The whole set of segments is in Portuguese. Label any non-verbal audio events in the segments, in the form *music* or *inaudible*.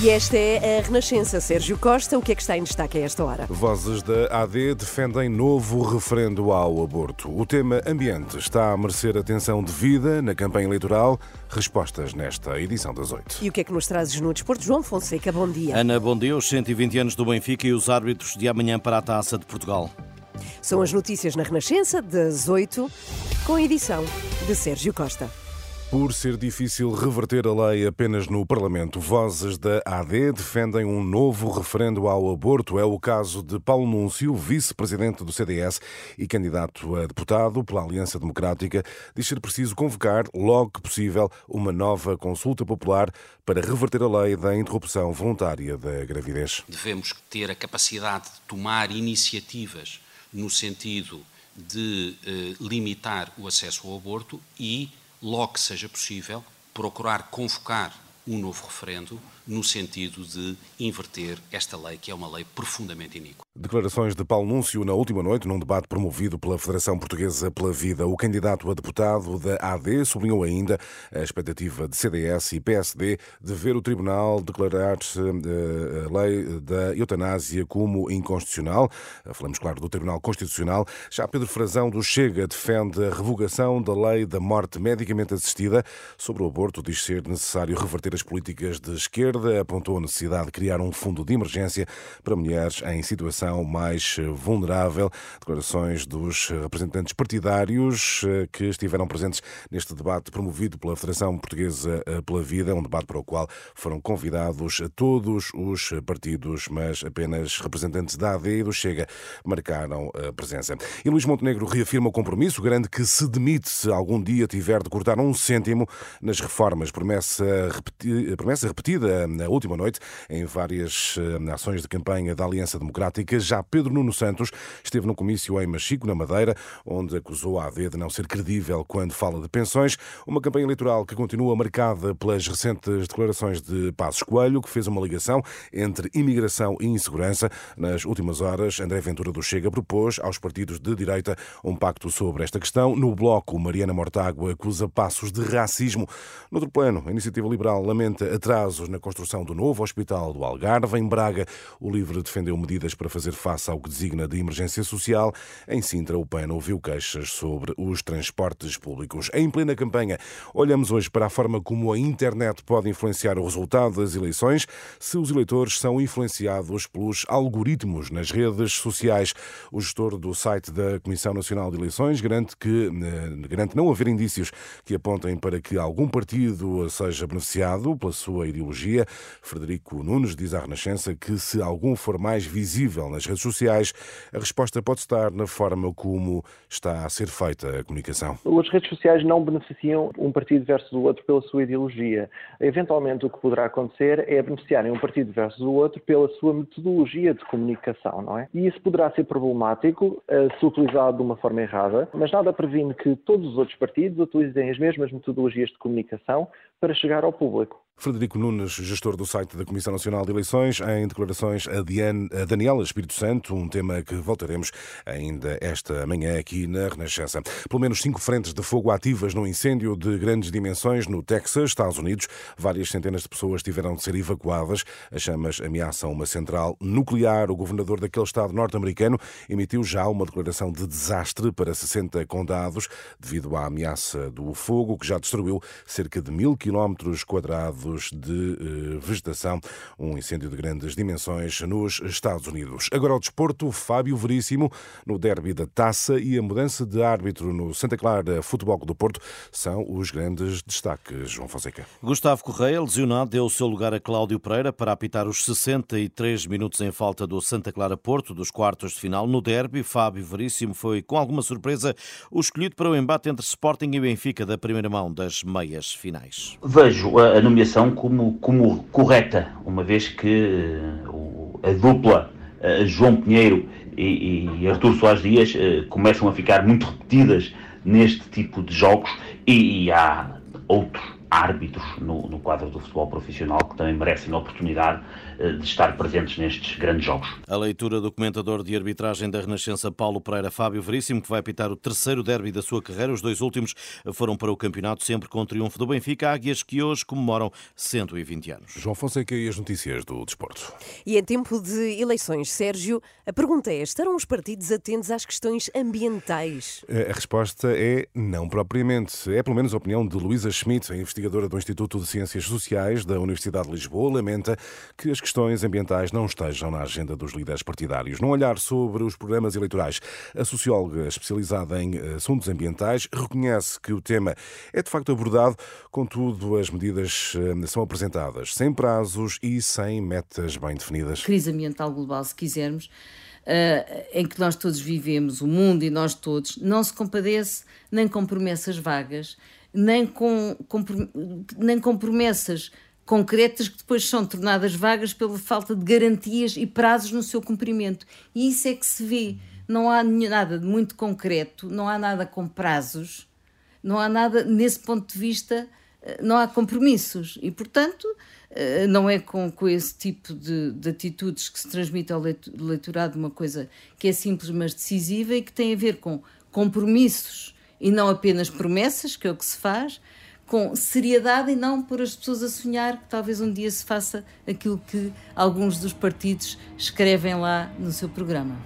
E esta é a Renascença. Sérgio Costa, o que é que está em destaque a esta hora? Vozes da AD defendem novo referendo ao aborto. O tema ambiente está a merecer atenção devida na campanha eleitoral. Respostas nesta edição das oito. E o que é que nos trazes no desporto? João Fonseca, bom dia. Ana, bom dia. Os 120 anos do Benfica e os árbitros de amanhã para a Taça de Portugal. São as notícias na Renascença, das oito, com a edição de Sérgio Costa. Por ser difícil reverter a lei apenas no Parlamento, vozes da AD defendem um novo referendo ao aborto. É o caso de Paulo Núncio, vice-presidente do CDS e candidato a deputado pela Aliança Democrática. Diz ser preciso convocar, logo que possível, uma nova consulta popular para reverter a lei da interrupção voluntária da gravidez. Devemos ter a capacidade de tomar iniciativas no sentido de eh, limitar o acesso ao aborto e logo que seja possível, procurar convocar um novo referendo no sentido de inverter esta lei, que é uma lei profundamente iníqua. Declarações de Paulo Núncio na última noite, num debate promovido pela Federação Portuguesa pela Vida. O candidato a deputado da AD sublinhou ainda a expectativa de CDS e PSD de ver o Tribunal declarar eh, a lei da eutanásia como inconstitucional. Falamos, claro, do Tribunal Constitucional. Já Pedro Frazão do Chega defende a revogação da lei da morte medicamente assistida. Sobre o aborto, diz ser necessário reverter as políticas de esquerda. Apontou a necessidade de criar um fundo de emergência para mulheres em situação mais vulnerável. Declarações dos representantes partidários eh, que estiveram presentes neste debate promovido pela Federação Portuguesa eh, pela Vida, um debate para o qual foram convidados todos os partidos, mas apenas representantes da AD e do Chega marcaram a presença. E Luís Montenegro reafirma o compromisso, garante que se demite se algum dia tiver de cortar um cêntimo nas reformas. Promessa, repeti promessa repetida na última noite em várias eh, ações de campanha da Aliança Democrática. Já Pedro Nuno Santos esteve no comício em Machico, na Madeira, onde acusou a AD de não ser credível quando fala de pensões. Uma campanha eleitoral que continua marcada pelas recentes declarações de Passos Coelho, que fez uma ligação entre imigração e insegurança. Nas últimas horas, André Ventura do Chega propôs aos partidos de direita um pacto sobre esta questão. No bloco, Mariana Mortágua acusa Passos de racismo. No outro plano, a Iniciativa Liberal lamenta atrasos na construção do novo Hospital do Algarve. Em Braga, o LIVRE defendeu medidas para fazer face ao que designa de emergência social. Em Sintra, o PAN ouviu queixas sobre os transportes públicos. Em plena campanha, olhamos hoje para a forma como a internet pode influenciar o resultado das eleições, se os eleitores são influenciados pelos algoritmos nas redes sociais. O gestor do site da Comissão Nacional de Eleições garante que eh, garante não haver indícios que apontem para que algum partido seja beneficiado pela sua ideologia. Frederico Nunes diz à Renascença que se algum for mais visível nas redes sociais, a resposta pode estar na forma como está a ser feita a comunicação. As redes sociais não beneficiam um partido versus o outro pela sua ideologia. Eventualmente, o que poderá acontecer é beneficiarem um partido versus o outro pela sua metodologia de comunicação, não é? E isso poderá ser problemático uh, se utilizado de uma forma errada, mas nada previne que todos os outros partidos utilizem as mesmas metodologias de comunicação para chegar ao público. Frederico Nunes, gestor do site da Comissão Nacional de Eleições, em declarações a, Diane, a Daniela Espírito Santo, um tema que voltaremos ainda esta manhã aqui na Renascença. Pelo menos cinco frentes de fogo ativas no incêndio de grandes dimensões no Texas, Estados Unidos. Várias centenas de pessoas tiveram de ser evacuadas. As chamas ameaçam uma central nuclear. O governador daquele estado norte-americano emitiu já uma declaração de desastre para 60 condados devido à ameaça do fogo, que já destruiu cerca de mil quilómetros quadrados de eh, vegetação, um incêndio de grandes dimensões nos Estados Unidos. Agora ao desporto, Fábio Veríssimo no derby da Taça e a mudança de árbitro no Santa Clara Futebol do Porto são os grandes destaques, João Fonseca. Gustavo Correia, lesionado, deu o seu lugar a Cláudio Pereira para apitar os 63 minutos em falta do Santa Clara Porto dos quartos de final. No derby, Fábio Veríssimo foi, com alguma surpresa, o escolhido para o embate entre Sporting e Benfica da primeira mão das meias finais. Vejo a nomeação como, como correta, uma vez que uh, a dupla uh, João Pinheiro e, e Artur Soares Dias uh, começam a ficar muito repetidas neste tipo de jogos e, e há outros árbitros no, no, quadro do futebol profissional que também merecem a oportunidade eh, de estar presentes nestes grandes jogos. A leitura do comentador de arbitragem da Renascença Paulo Pereira Fábio Veríssimo, que vai apitar o terceiro derby da sua carreira. Os dois últimos foram para o campeonato, sempre com o triunfo do Benfica, Águias que hoje comemoram 120 anos. João Fonseca e as notícias do desporto. E em tempo de eleições, Sérgio, a pergunta é: estarão os partidos atentos às questões ambientais? A resposta é não propriamente. É pelo menos a opinião de Luísa Schmidt, a investigadora do Instituto de Ciências Sociais da Universidade de Lisboa, lamenta que as questões ambientais não estejam na agenda dos líderes partidários. Num olhar sobre os programas eleitorais, a socióloga especializada em assuntos ambientais reconhece que o tema é de facto abordado, contudo, as medidas eh, são apresentadas sem prazos e sem metas bem definidas. Crise ambiental global, se quisermos. Uh, em que nós todos vivemos, o mundo e nós todos, não se compadece nem com promessas vagas, nem com, com, nem com promessas concretas que depois são tornadas vagas pela falta de garantias e prazos no seu cumprimento. E isso é que se vê. Não há nada de muito concreto, não há nada com prazos, não há nada, nesse ponto de vista, eh, não há compromissos. E, portanto, eh, não é com, com esse tipo de, de atitudes que se transmite ao leitorado uma coisa que é simples, mas decisiva e que tem a ver com compromissos e não apenas promessas, que é o que se faz, com seriedade e não por as pessoas a sonhar que talvez um dia se faça aquilo que alguns dos partidos escrevem lá no seu programa.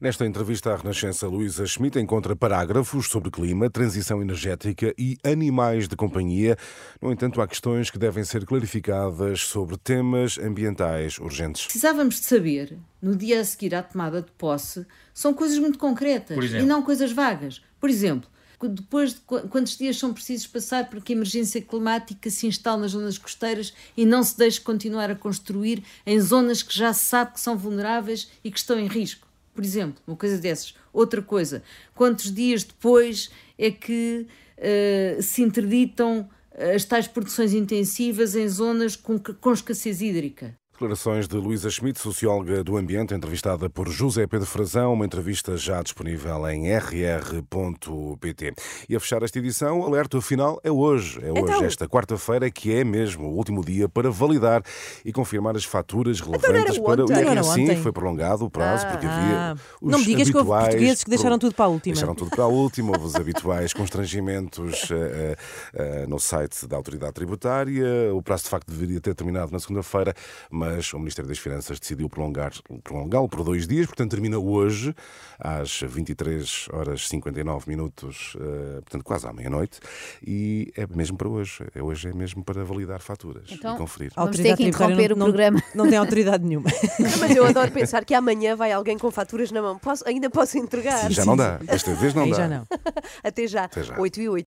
Nesta entrevista à Renascença, Luísa Schmidt encontra parágrafos sobre clima, transição energética e animais de companhia. No entanto, há questões que devem ser clarificadas sobre temas ambientais urgentes. Precisávamos de saber, no dia a seguir à tomada de posse, são coisas muito concretas e não coisas vagas. Por exemplo, depois de quantos dias são precisos passar para que a emergência climática se instale nas zonas costeiras e não se deixe continuar a construir em zonas que já se sabe que são vulneráveis e que estão em risco. Por exemplo, uma coisa dessas. Outra coisa, quantos dias depois é que uh, se interditam as tais produções intensivas em zonas com, com escassez hídrica? Declarações de Luísa Schmidt, socióloga do ambiente, entrevistada por José Pedro Frazão, uma entrevista já disponível em rr.pt. E a fechar esta edição, alerta final é hoje. É hoje, então... esta quarta-feira, que é mesmo o último dia para validar e confirmar as faturas então relevantes então para o que sim, foi prolongado o prazo, ah, porque havia ah. os Não me digas habituais... que houve portugueses que deixaram tudo para a última. Deixaram tudo para a última, houve os *laughs* habituais constrangimentos uh, uh, no site da Autoridade Tributária. O prazo, de facto, deveria ter terminado na segunda-feira, mas mas o Ministério das Finanças decidiu prolongar, prolongá-lo por dois dias, portanto termina hoje, às 23 horas 59 minutos, uh, portanto quase à meia-noite, e é mesmo para hoje. É, hoje é mesmo para validar faturas então, e conferir. Vamos ter que interromper não, o programa. Não, *laughs* não tem autoridade nenhuma. mas eu adoro pensar que amanhã vai alguém com faturas na mão. Posso, ainda posso entregar. Já não dá. Desta vez não Aí dá. Já não. *laughs* Até já. Até já. 8 e 8.